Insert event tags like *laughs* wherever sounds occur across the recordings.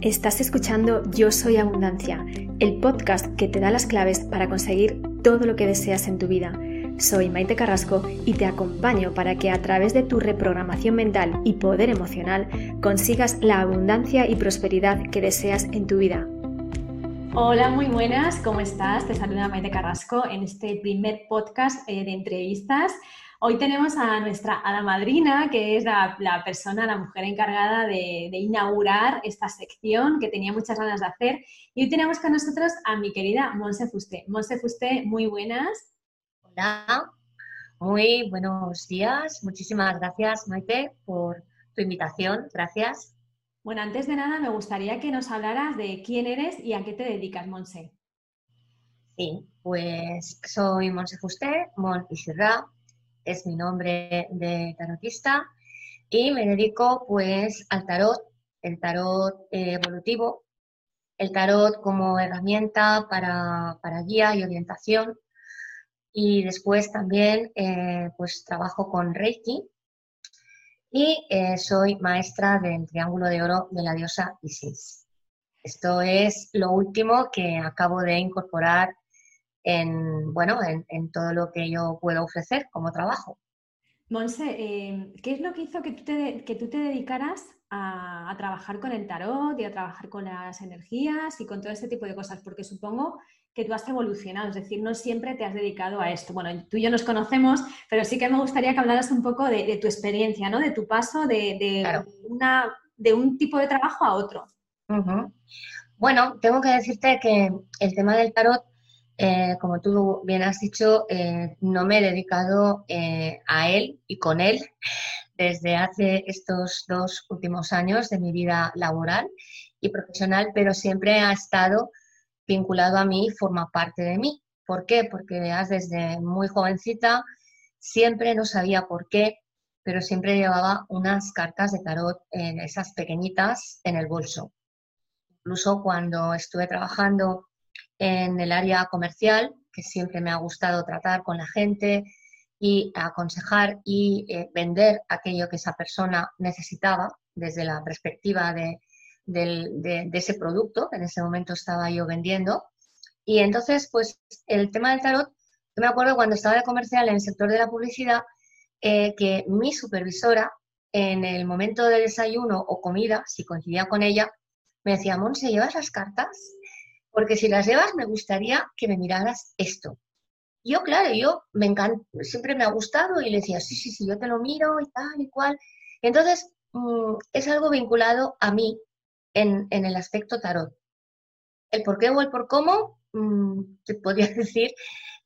Estás escuchando Yo Soy Abundancia, el podcast que te da las claves para conseguir todo lo que deseas en tu vida. Soy Maite Carrasco y te acompaño para que a través de tu reprogramación mental y poder emocional consigas la abundancia y prosperidad que deseas en tu vida. Hola, muy buenas, ¿cómo estás? Te saluda Maite Carrasco en este primer podcast eh, de entrevistas. Hoy tenemos a nuestra hada madrina, que es la, persona, la mujer encargada de, inaugurar esta sección que tenía muchas ganas de hacer. Y hoy tenemos con nosotros a mi querida Monse Fusté. Monse Fusté, muy buenas. Hola, muy buenos días. Muchísimas gracias, Maite, por tu invitación. Gracias. Bueno, antes de nada, me gustaría que nos hablaras de quién eres y a qué te dedicas, Monse. Sí, pues soy Monse Fusté, Mon Isirra, es mi nombre de tarotista y me dedico pues al tarot, el tarot eh, evolutivo, el tarot como herramienta para, guía y orientación y después también eh, pues trabajo con Reiki y eh, soy maestra del Triángulo de Oro de la diosa Isis. Esto es lo último que acabo de incorporar en, bueno, en, todo lo que yo puedo ofrecer como trabajo. Monse, eh, ¿qué es lo que hizo que tú te, que tú te dedicaras a, trabajar con el tarot y a trabajar con las energías y con todo ese tipo de cosas? Porque supongo que tú has evolucionado, es decir, no siempre te has dedicado a esto. Bueno, tú y yo nos conocemos, pero sí que me gustaría que hablaras un poco de, tu experiencia, ¿no? De tu paso de, una, de un tipo de trabajo a otro. Bueno, tengo que decirte que el tema del tarot eh, como tú bien has dicho, eh, no me he dedicado eh, a él y con él *laughs* desde hace estos dos últimos años de mi vida laboral y profesional, pero siempre ha estado vinculado a mí y forma parte de mí. ¿Por qué? Porque veas, desde muy jovencita siempre no sabía por qué, pero siempre llevaba unas cartas de tarot, en esas pequeñitas, en el bolso. Incluso cuando estuve trabajando en el área comercial, que siempre me ha gustado tratar con la gente y aconsejar y eh, vender aquello que esa persona necesitaba desde la perspectiva de, ese producto que en ese momento estaba yo vendiendo. Y entonces, pues el tema del tarot, yo me acuerdo cuando estaba de comercial en el sector de la publicidad, eh, que mi supervisora, en el momento del desayuno o comida, si coincidía con ella, me decía, Monse, ¿llevas las cartas? Porque si las llevas me gustaría que me miraras esto. Yo, claro, yo me encanta, siempre me ha gustado y le decía, sí, sí, sí, yo te lo miro y tal y cual. Entonces, mm, es algo vinculado a mí en, el aspecto tarot. El por qué o el por cómo, mm, te podría *laughs* decir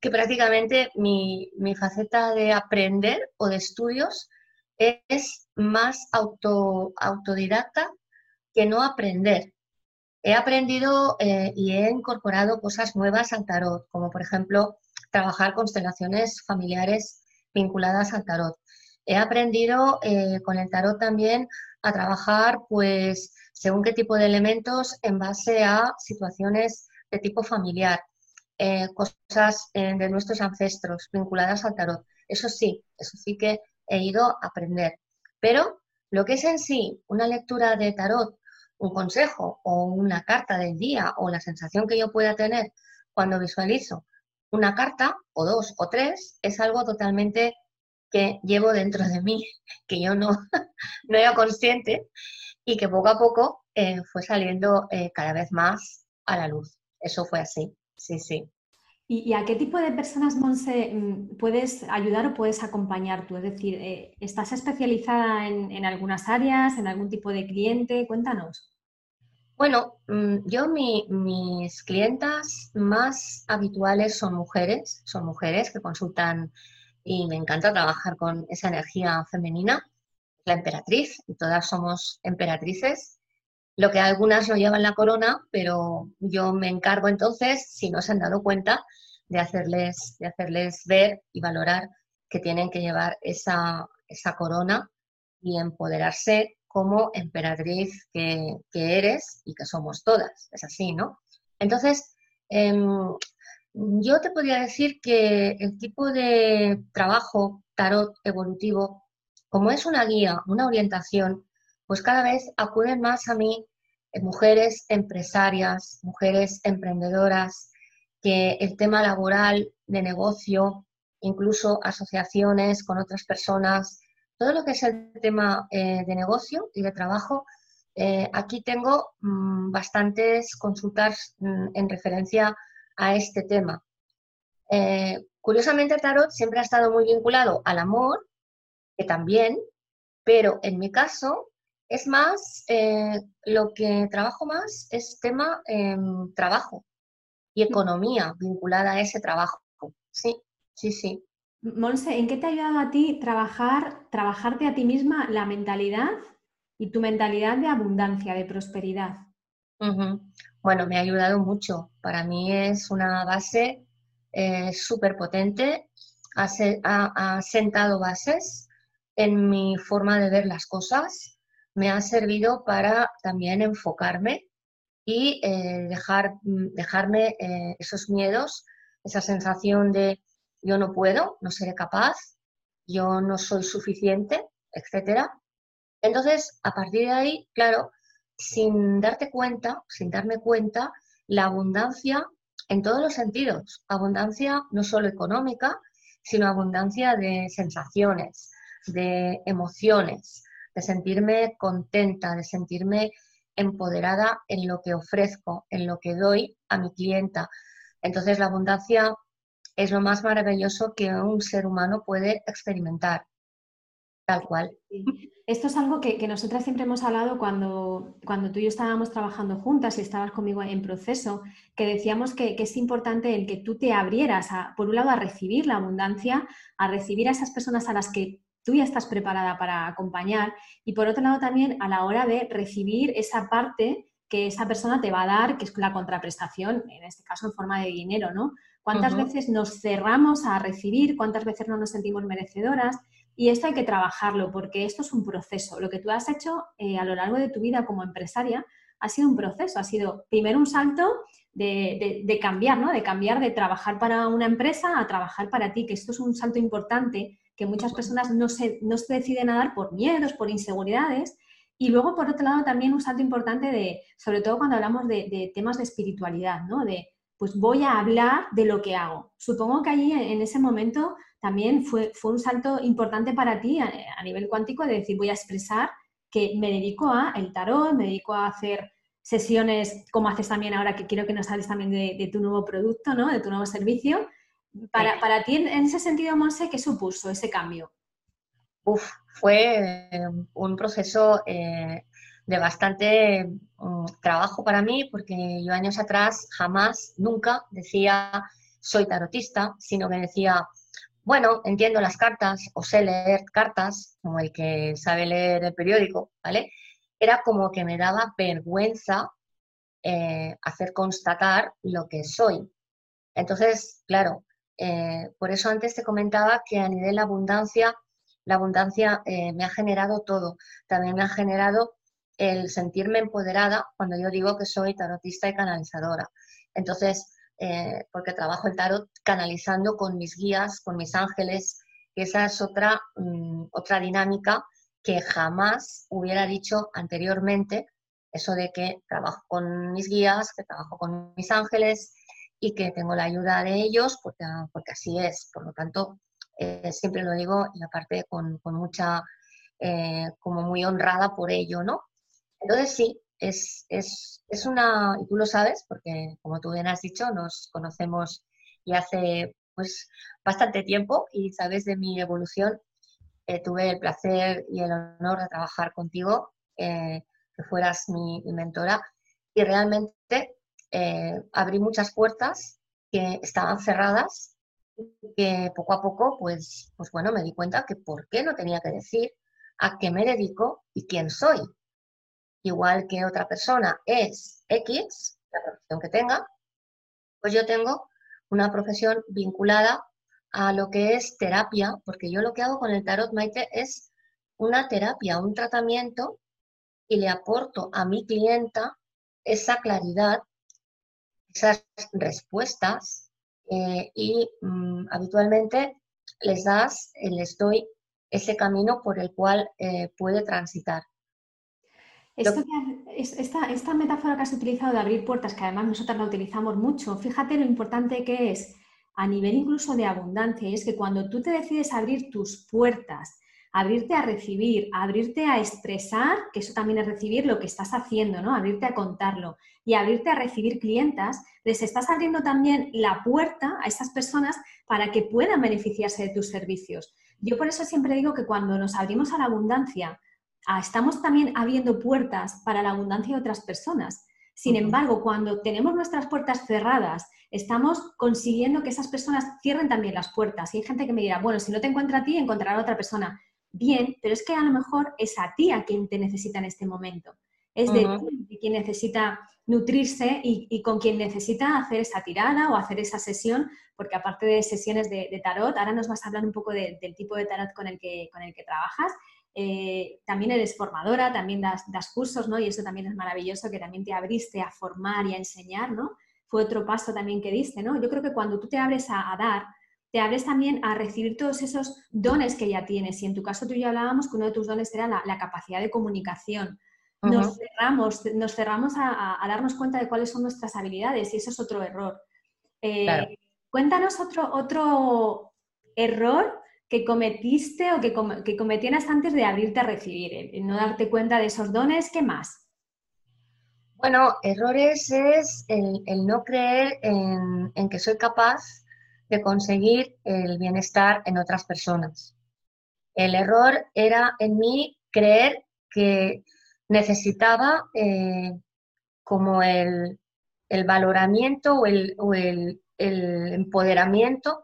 que prácticamente mi, mi, faceta de aprender o de estudios es más auto, autodidacta que no aprender. He aprendido eh, y he incorporado cosas nuevas al tarot, como por ejemplo trabajar constelaciones familiares vinculadas al tarot. He aprendido eh, con el tarot también a trabajar, pues, según qué tipo de elementos en base a situaciones de tipo familiar, eh, cosas de nuestros ancestros vinculadas al tarot. Eso sí, eso sí que he ido a aprender. Pero lo que es en sí una lectura de tarot un consejo o una carta del día o la sensación que yo pueda tener cuando visualizo una carta o dos o tres es algo totalmente que llevo dentro de mí, *laughs* que yo no, *laughs* no era consciente y que poco a poco eh, fue saliendo eh, cada vez más a la luz. Eso fue así, sí, sí. ¿Y, a qué tipo de personas, Monse, mm, puedes ayudar o puedes acompañar tú? Es decir, eh, ¿estás especializada en, algunas áreas, en algún tipo de cliente? Cuéntanos. Bueno, mm, yo mis clientas más habituales son mujeres, son mujeres que consultan y me encanta trabajar con esa energía femenina, la emperatriz, y todas somos emperatrices. Lo que algunas no llevan la corona, pero yo me encargo entonces, si no se han dado cuenta, de hacerles, de hacerles ver y valorar que tienen que llevar esa, esa corona y empoderarse como emperatriz que, eres y que somos todas. Es así, ¿no? Entonces, em, yo te podría decir que el tipo de trabajo tarot evolutivo, como es una guía, una orientación, pues cada vez acuden más a mí eh, mujeres empresarias, mujeres emprendedoras, que el tema laboral, de negocio, incluso asociaciones con otras personas, todo lo que es el tema eh, de negocio y de trabajo, eh, aquí tengo mm, bastantes consultas mm, en referencia a este tema. curiosamente, el tarot siempre ha estado muy vinculado al amor, que también, pero en mi caso es más, eh, lo que trabajo más es tema em, trabajo y economía vinculada a ese trabajo. Sí, sí, sí. Monse, ¿en qué te ha ayudado a ti trabajar, trabajarte a ti misma la mentalidad y tu mentalidad de abundancia, de prosperidad? Bueno, me ha ayudado mucho. Para mí es una base eh, súper potente. ha, sentado bases en mi forma de ver las cosas me ha servido para también enfocarme y eh, dejar, mm, dejarme eh, esos miedos, esa sensación de yo no puedo, no seré capaz, yo no soy suficiente, etc. Entonces, a partir de ahí, claro, sin darte cuenta, sin darme cuenta, la abundancia en todos los sentidos, abundancia no solo económica, sino abundancia de sensaciones, de emociones, de sentirme contenta, de sentirme empoderada en lo que ofrezco, en lo que doy a mi clienta. Entonces la abundancia es lo más maravilloso que un ser humano puede experimentar, tal cual. Esto es algo que, nosotras siempre hemos hablado cuando, cuando tú y yo estábamos trabajando juntas y estabas conmigo en proceso, que decíamos que, que, es importante el que tú te abrieras, a, por un lado, a recibir la abundancia, a recibir a esas personas a las que tú ya estás preparada para acompañar y por otro lado también a la hora de recibir esa parte que esa persona te va a dar, que es la contraprestación, en este caso en forma de dinero, ¿no? ¿Cuántas veces nos cerramos a recibir? ¿Cuántas veces no nos sentimos merecedoras? Y esto hay que trabajarlo porque esto es un proceso. Lo que tú has hecho eh, a lo largo de tu vida como empresaria ha sido un proceso, ha sido primero un salto de, de, cambiar, ¿no? De cambiar de trabajar para una empresa a trabajar para ti, que esto es un salto importante que muchas personas no se, no se deciden a dar por miedos, por inseguridades. Y luego, por otro lado, también un salto importante de, sobre todo cuando hablamos de, temas de espiritualidad, ¿no? De, pues voy a hablar de lo que hago. Supongo que allí, en ese momento, también fue, fue un salto importante para ti a, nivel cuántico de decir, voy a expresar que me dedico a el tarot, me dedico a hacer sesiones como haces también ahora, que quiero que nos hables también de, de tu nuevo producto, ¿no? De tu nuevo servicio. Para, para ti, en ese sentido, Monse, ¿qué supuso ese cambio? Uf, fue eh, un proceso eh, de bastante trabajo para mí, porque yo años atrás jamás, nunca decía soy tarotista, sino que decía, bueno, entiendo las cartas o sé leer cartas, como el que sabe leer el periódico, ¿vale? Era como que me daba vergüenza eh, hacer constatar lo que soy. Entonces, claro, eh, por eso antes te comentaba que a nivel abundancia, la abundancia eh, me ha generado todo. También me ha generado el sentirme empoderada cuando yo digo que soy tarotista y canalizadora. Entonces, eh, porque trabajo el tarot canalizando con mis guías, con mis ángeles, que esa es otra, mm, otra dinámica que jamás hubiera dicho anteriormente, eso de que trabajo con mis guías, que trabajo con mis ángeles, y que tengo la ayuda de ellos porque, porque así es. Por lo tanto, eh, siempre lo digo y aparte con, con mucha, eh, como muy honrada por ello, ¿no? Entonces sí, es, es, es, una, y tú lo sabes, porque como tú bien has dicho, nos conocemos y hace pues bastante tiempo y sabes de mi evolución. Eh, tuve el placer y el honor de trabajar contigo, que fueras mi, mentora y realmente eh, abrí muchas puertas que estaban cerradas que poco a poco, pues, pues bueno, me di cuenta que por qué no tenía que decir a qué me dedico y quién soy. Igual que otra persona es X, la profesión que tenga, pues yo tengo una profesión vinculada a lo que es terapia, porque yo lo que hago con el tarot Maite es una terapia, un tratamiento y le aporto a mi clienta esa claridad esas respuestas eh, y mm, habitualmente les das, eh, les doy ese camino por el cual eh, puede transitar. Esta, esta metáfora que has utilizado de abrir puertas, que además nosotros la utilizamos mucho, fíjate lo importante que es a nivel incluso de abundancia, es que cuando tú te decides abrir tus puertas, abrirte a recibir, abrirte a expresar, que eso también es recibir lo que estás haciendo, ¿no? Abrirte a contarlo y abrirte a recibir clientas, les estás abriendo también la puerta a esas personas para que puedan beneficiarse de tus servicios. Yo por eso siempre digo que cuando nos abrimos a la abundancia, estamos también abriendo puertas para la abundancia de otras personas. Sin embargo, cuando tenemos nuestras puertas cerradas, estamos consiguiendo que esas personas cierren también las puertas. Y hay gente que me dirá, bueno, si no te encuentra a ti, encontrará a otra persona. Bien, pero es que a lo mejor es a ti a quien te necesita en este momento. Es de ti quien necesita nutrirse y, con quien necesita hacer esa tirada o hacer esa sesión, porque aparte de sesiones de, tarot, ahora nos vas a hablar un poco del tipo de tarot con el que, con el que trabajas. Eh, también eres formadora, también das, cursos, ¿no? Y eso también es maravilloso, que también te abriste a formar y a enseñar, ¿no? Fue otro paso también que diste, ¿no? Yo creo que cuando tú te abres a, dar, te abres también a recibir todos esos dones que ya tienes. Y en tu caso tú ya hablábamos que uno de tus dones era la, capacidad de comunicación. Nos cerramos, nos cerramos a, darnos cuenta de cuáles son nuestras habilidades y eso es otro error. Eh, cuéntanos otro, otro error que cometiste o que, que cometieras antes de abrirte a recibir, en no darte cuenta de esos dones, ¿qué más? Bueno, errores es el, no creer en, que soy capaz de conseguir el bienestar en otras personas. El error era en mí creer que necesitaba eh, como el, valoramiento o el, o el empoderamiento Mm,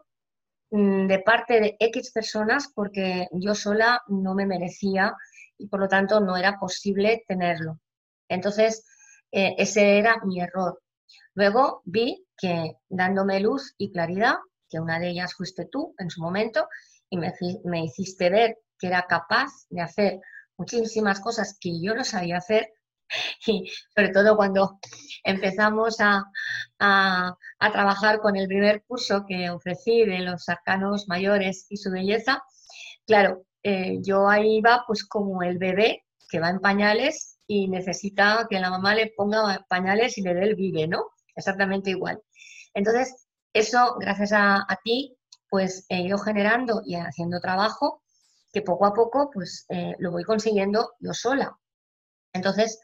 de parte de X personas porque yo sola no me merecía y por lo tanto no era posible tenerlo. Entonces, eh, ese era mi error. Luego vi que dándome luz y claridad, que una de ellas fuiste tú en su momento, y me, me hiciste ver que era capaz de hacer muchísimas cosas que yo no sabía hacer, *laughs* y sobre todo cuando empezamos a, trabajar con el primer curso que ofrecí de los arcanos mayores y su belleza, claro, eh, yo ahí iba pues como el bebé que va en pañales y necesita que la mamá le ponga pañales y le dé el vive, ¿no? Exactamente igual. Entonces, eso, gracias a, ti, pues he ido generando y haciendo trabajo que poco a poco, pues eh, lo voy consiguiendo yo sola. Entonces,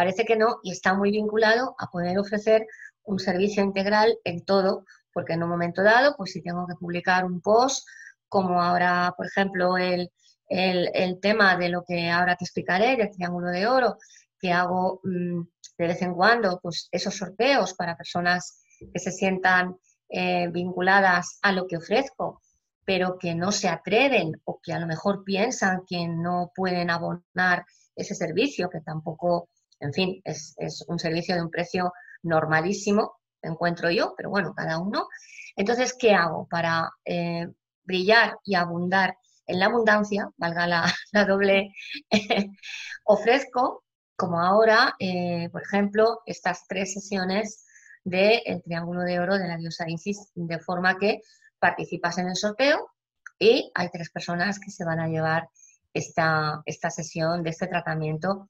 Parece que no y está muy vinculado a poder ofrecer un servicio integral en todo, porque en un momento dado, pues si tengo que publicar un post, como ahora, por ejemplo, el, tema de lo que ahora te explicaré, del Triángulo de Oro, que hago mm, de vez en cuando, pues esos sorteos para personas que se sientan eh, vinculadas a lo que ofrezco, pero que no se atreven o que a lo mejor piensan que no pueden abonar ese servicio, que tampoco en fin, es, un servicio de un precio normalísimo, encuentro yo, pero bueno, cada uno. Entonces, ¿qué hago para eh, brillar y abundar en la abundancia, valga la, *laughs* doble, *laughs* ofrezco, como ahora, eh, por ejemplo, estas tres sesiones del Triángulo de Oro de la diosa Isis, de forma que participas en el sorteo y hay tres personas que se van a llevar esta, esta sesión de este tratamiento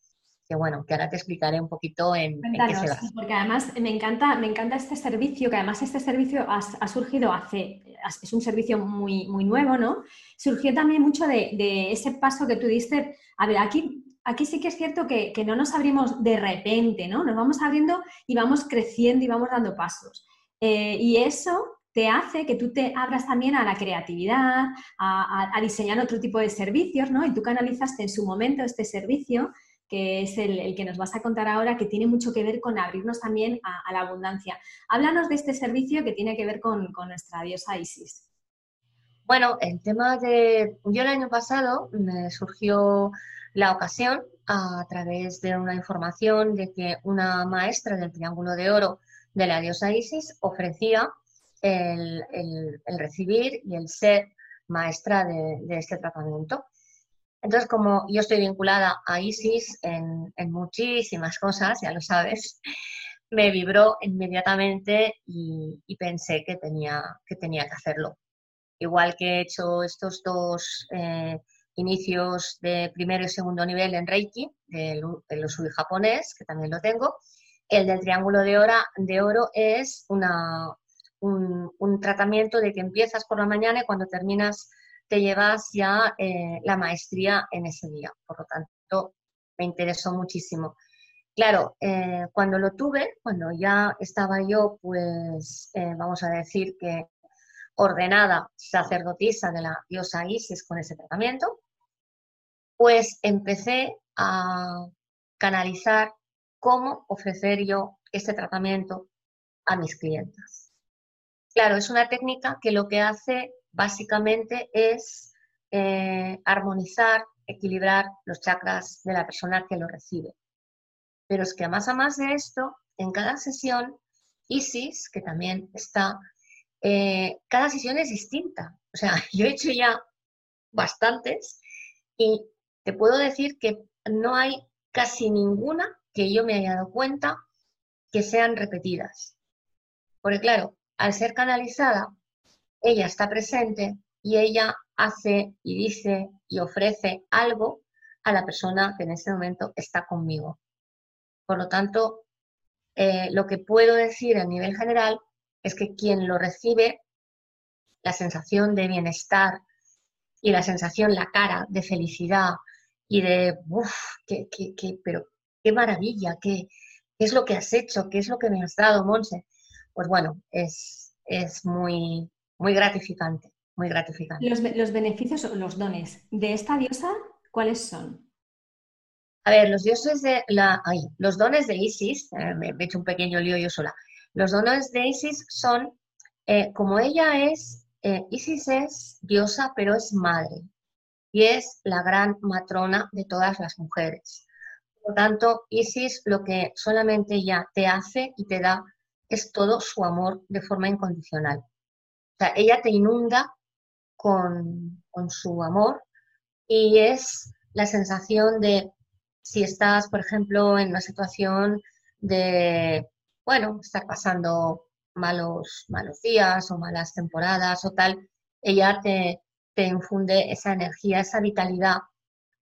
que bueno, que ahora te explicaré un poquito en, qué se basa. Porque además me encanta, me encanta este servicio, que además este servicio ha, surgido hace, es un servicio muy, muy nuevo, ¿no? Surgió también mucho de, ese paso que tú diste, a ver, aquí aquí sí que es cierto que, no nos abrimos de repente, ¿no? Nos vamos abriendo y vamos creciendo y vamos dando pasos. Eh, y eso te hace que tú te abras también a la creatividad, a, a, diseñar otro tipo de servicios, ¿no? Y tú canalizaste en su momento este servicio que es el, que nos vas a contar ahora, que tiene mucho que ver con abrirnos también a, la abundancia. Háblanos de este servicio que tiene que ver con, nuestra diosa Isis. Bueno, el tema de... Yo el año pasado me surgió la ocasión a través de una información de que una maestra del Triángulo de Oro de la diosa Isis ofrecía el, recibir y el ser maestra de este tratamiento. Entonces, como yo estoy vinculada a ISIS en, muchísimas cosas, ya lo sabes, *laughs* me vibró inmediatamente y, pensé que tenía, que tenía que hacerlo. Igual que he hecho estos dos eh, inicios de primero y segundo nivel en Reiki, del, del Usui japonés, que también lo tengo. El del triángulo de, de oro es una, un, un, tratamiento de que empiezas por la mañana y cuando terminas te llevas ya eh, la maestría en ese día. Por lo tanto, me interesó muchísimo. Claro, eh, cuando lo tuve, cuando ya estaba yo, pues eh, vamos a decir que ordenada sacerdotisa de la diosa Isis con ese tratamiento, pues empecé a canalizar cómo ofrecer yo este tratamiento a mis clientas. Claro, es una técnica que lo que hace básicamente es eh, armonizar, equilibrar los chakras de la persona que lo recibe. Pero es que más a más de esto, en cada sesión, Isis, que también está, eh, cada sesión es distinta. O sea, *laughs* yo he hecho ya bastantes y te puedo decir que no hay casi ninguna que yo me haya dado cuenta que sean repetidas. Porque claro, al ser canalizada, ella está presente y ella hace y dice y ofrece algo a la persona que en ese momento está conmigo. Por lo tanto, eh, lo que puedo decir a nivel general es que quien lo recibe, la sensación de bienestar y la sensación, la cara de felicidad y de, uff, qué, qué, qué, pero qué maravilla, qué, qué, es lo que has hecho, qué es lo que me has dado, Monse. Pues bueno, es, es muy, muy gratificante, muy gratificante. Los, los beneficios o los dones de esta diosa, ¿cuáles son? A ver, los dioses de la, ay, los dones de Isis, eh, me he hecho un pequeño lío yo sola. Los dones de Isis son, eh, como ella es, eh, Isis es diosa, pero es madre y es la gran matrona de todas las mujeres. Por lo tanto, Isis lo que solamente ella te hace y te da es todo su amor de forma incondicional. Sea, ella te inunda con, con su amor y es la sensación de si estás, por ejemplo, en una situación de, bueno, estar pasando malos, malos días o malas temporadas o tal, ella te, te infunde esa energía, esa vitalidad,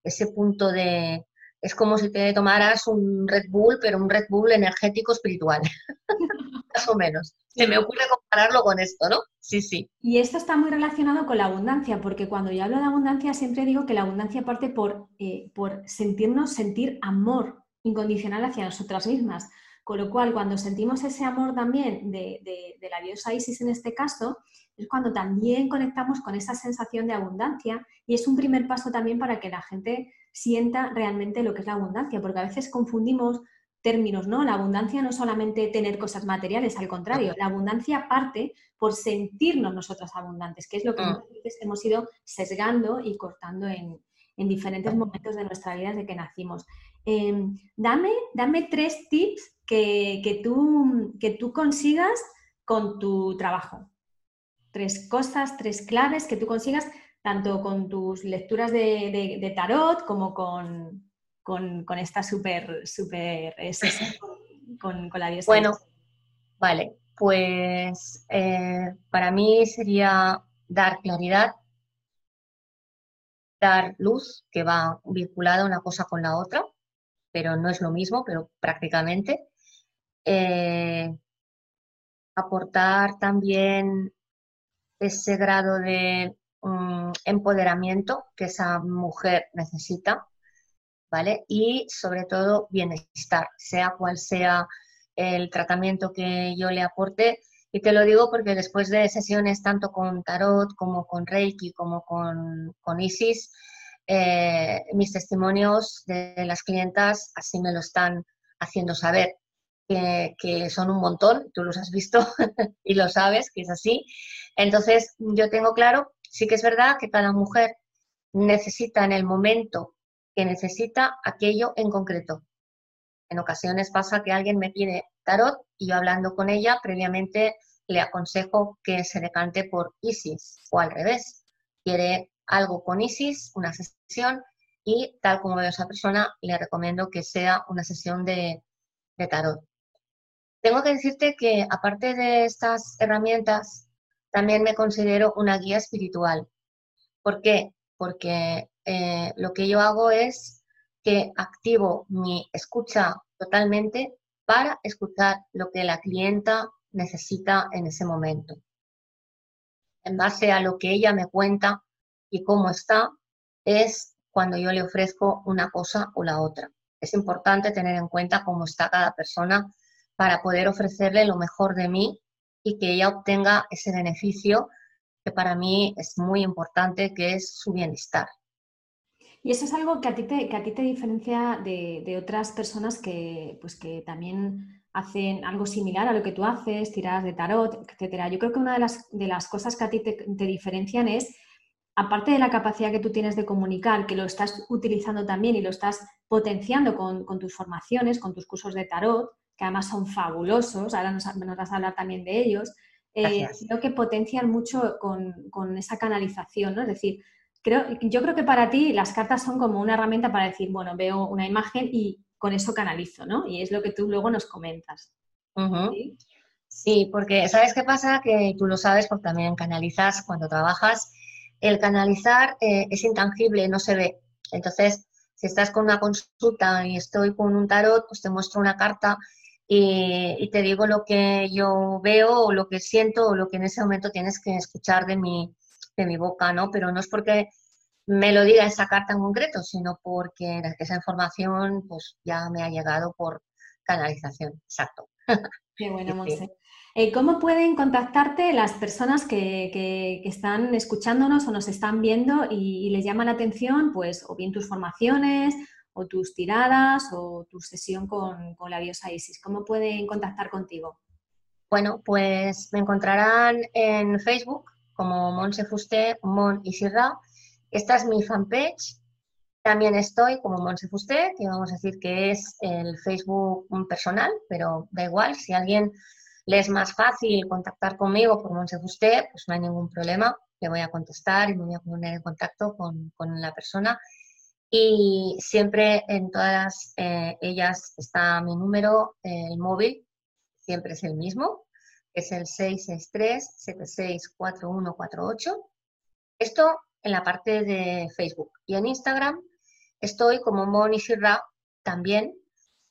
ese punto de... Es como si te tomaras un Red Bull, pero un Red Bull energético espiritual, *laughs* más o menos. Se me ocurre compararlo con esto, ¿no? Sí, sí. Y esto está muy relacionado con la abundancia, porque cuando yo hablo de abundancia siempre digo que la abundancia parte por, eh, por sentirnos, sentir amor incondicional hacia nosotras mismas. Con lo cual, cuando sentimos ese amor también de, de, la diosa Isis en este caso, es cuando también conectamos con esa sensación de abundancia y es un primer paso también para que la gente sienta realmente lo que es la abundancia, porque a veces confundimos términos, ¿no? La abundancia no es solamente tener cosas materiales, al contrario, la abundancia parte por sentirnos nosotros abundantes, que es lo que mm. hemos ido sesgando y cortando en, en diferentes momentos de nuestra vida desde que nacimos. Em, dame, dame tres tips que, tú, que tú consigas con tu trabajo. Tres cosas, tres claves que tú consigas tanto con tus lecturas de, tarot como con, con, esta súper, súper con, con, la diosa. Bueno, vale, pues eh, para mí sería dar claridad, dar luz, que va vinculada una cosa con la otra, pero no es lo mismo, pero prácticamente. Eh, aportar también ese grado de mm, empoderamiento que esa mujer necesita, ¿vale? Y sobre todo bienestar, sea cual sea el tratamiento que yo le aporte. Y te lo digo porque después de sesiones tanto con Tarot como con Reiki como con, con Isis, eh, mis testimonios de las clientas así me lo están haciendo saber, que, que son un montón, tú los has visto *laughs* y lo sabes, que es así. Entonces, yo tengo claro, sí que es verdad que cada mujer necesita en el momento que necesita aquello en concreto. En ocasiones pasa que alguien me pide tarot y yo hablando con ella previamente le aconsejo que se decante por Isis o al revés. Quiere algo con Isis, una sesión, y tal como veo a esa persona, le recomiendo que sea una sesión de, tarot. Tengo que decirte que aparte de estas herramientas, también me considero una guía espiritual. ¿Por qué? Porque eh, lo que yo hago es que activo mi escucha totalmente para escuchar lo que la clienta necesita en ese momento. En base a lo que ella me cuenta y cómo está, es cuando yo le ofrezco una cosa o la otra. Es importante tener en cuenta cómo está cada persona para poder ofrecerle lo mejor de mí y que ella obtenga ese beneficio que para mí es muy importante, que es su bienestar. Y eso es algo que a ti te, que a ti te diferencia de, otras personas que, pues que también hacen algo similar a lo que tú haces, tiradas de tarot, etcétera. Yo creo que una de las, de las cosas que a ti te, diferencian es, aparte de la capacidad que tú tienes de comunicar, que lo estás utilizando también y lo estás potenciando con, tus formaciones, con tus cursos de tarot, que además son fabulosos, ahora nos, vas a hablar también de ellos, eh, sino que potencian mucho con, con, esa canalización, ¿no? Es decir, yo creo que para ti las cartas son como una herramienta para decir, bueno, veo una imagen y con eso canalizo, ¿no? Y es lo que tú luego nos comentas. ¿Sí? porque ¿sabes qué pasa? Que tú lo sabes porque también canalizas cuando trabajas. El canalizar eh, es intangible, no se ve. Entonces, si estás con una consulta y estoy con un tarot, pues te muestro una carta y, y, te digo lo que yo veo o lo que siento o lo que en ese momento tienes que escuchar de mi, de mi boca, ¿no? Pero no es porque me lo diga esa carta en concreto, sino porque esa información pues ya me ha llegado por canalización, exacto. *laughs* Qué bueno, Monse. Eh, ¿Cómo pueden contactarte las personas que, están escuchándonos o nos están viendo y, les llama la atención, pues, o bien tus formaciones, o tus tiradas, o tu sesión con, con la diosa Isis? ¿Cómo pueden contactar contigo? Bueno, pues me encontrarán en Facebook como Monse Fusté, Mon y Sirra. Esta es mi fanpage. También estoy como Monse Fusté, que vamos a decir que es el Facebook personal, pero da igual, si a alguien le es más fácil contactar conmigo por Monse Fusté, pues no hay ningún problema, le voy a contestar y me voy a poner en contacto con, la persona. Y siempre en todas eh, ellas está mi número, el móvil, siempre es el mismo, es el 663-764148. Esto en la parte de Facebook. Y en Instagram estoy como Moni Sirra también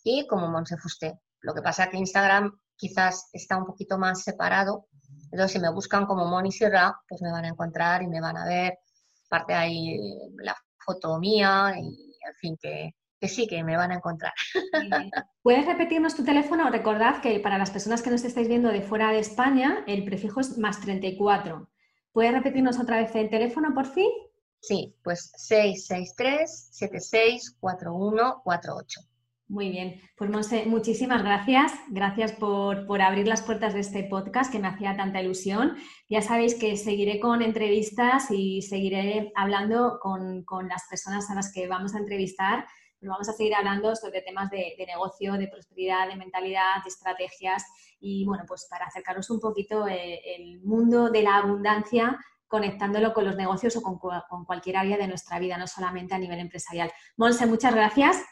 y como Monse Fusté. Lo que pasa que Instagram quizás está un poquito más separado. Entonces, si me buscan como Moni Sirra, pues me van a encontrar y me van a ver. Parte ahí la foto mía y, en fin, que, que sí, que me van a encontrar. *laughs* ¿Puedes repetirnos tu teléfono? Recordad que para las personas que nos estáis viendo de fuera de España, el prefijo es más 34. ¿Puedes repetirnos otra vez el teléfono, por fin? Sí, pues 663-764148. Muy bien, pues Monse, muchísimas gracias. Gracias por, abrir las puertas de este podcast que me hacía tanta ilusión. Ya sabéis que seguiré con entrevistas y seguiré hablando con, con las personas a las que vamos a entrevistar vamos a seguir hablando sobre temas de, negocio, de prosperidad, de mentalidad, de estrategias y bueno, pues para acercaros un poquito eh, el mundo de la abundancia conectándolo con los negocios o con, cualquier área de nuestra vida, no solamente a nivel empresarial. Monse, muchas gracias.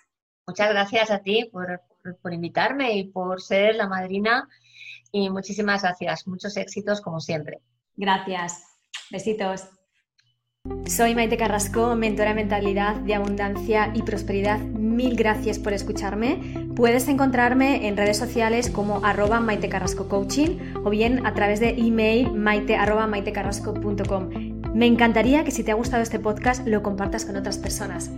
Muchas gracias a ti por, por invitarme y por ser la madrina y muchísimas gracias. Muchos éxitos como siempre. Gracias. Besitos. Soy Maite Carrasco, mentora de mentalidad de abundancia y prosperidad. Mil gracias por escucharme. Puedes encontrarme en redes sociales como arroba Maite Carrasco Coaching o bien a través de email maite. Me encantaría que si te ha gustado este podcast lo compartas con otras personas.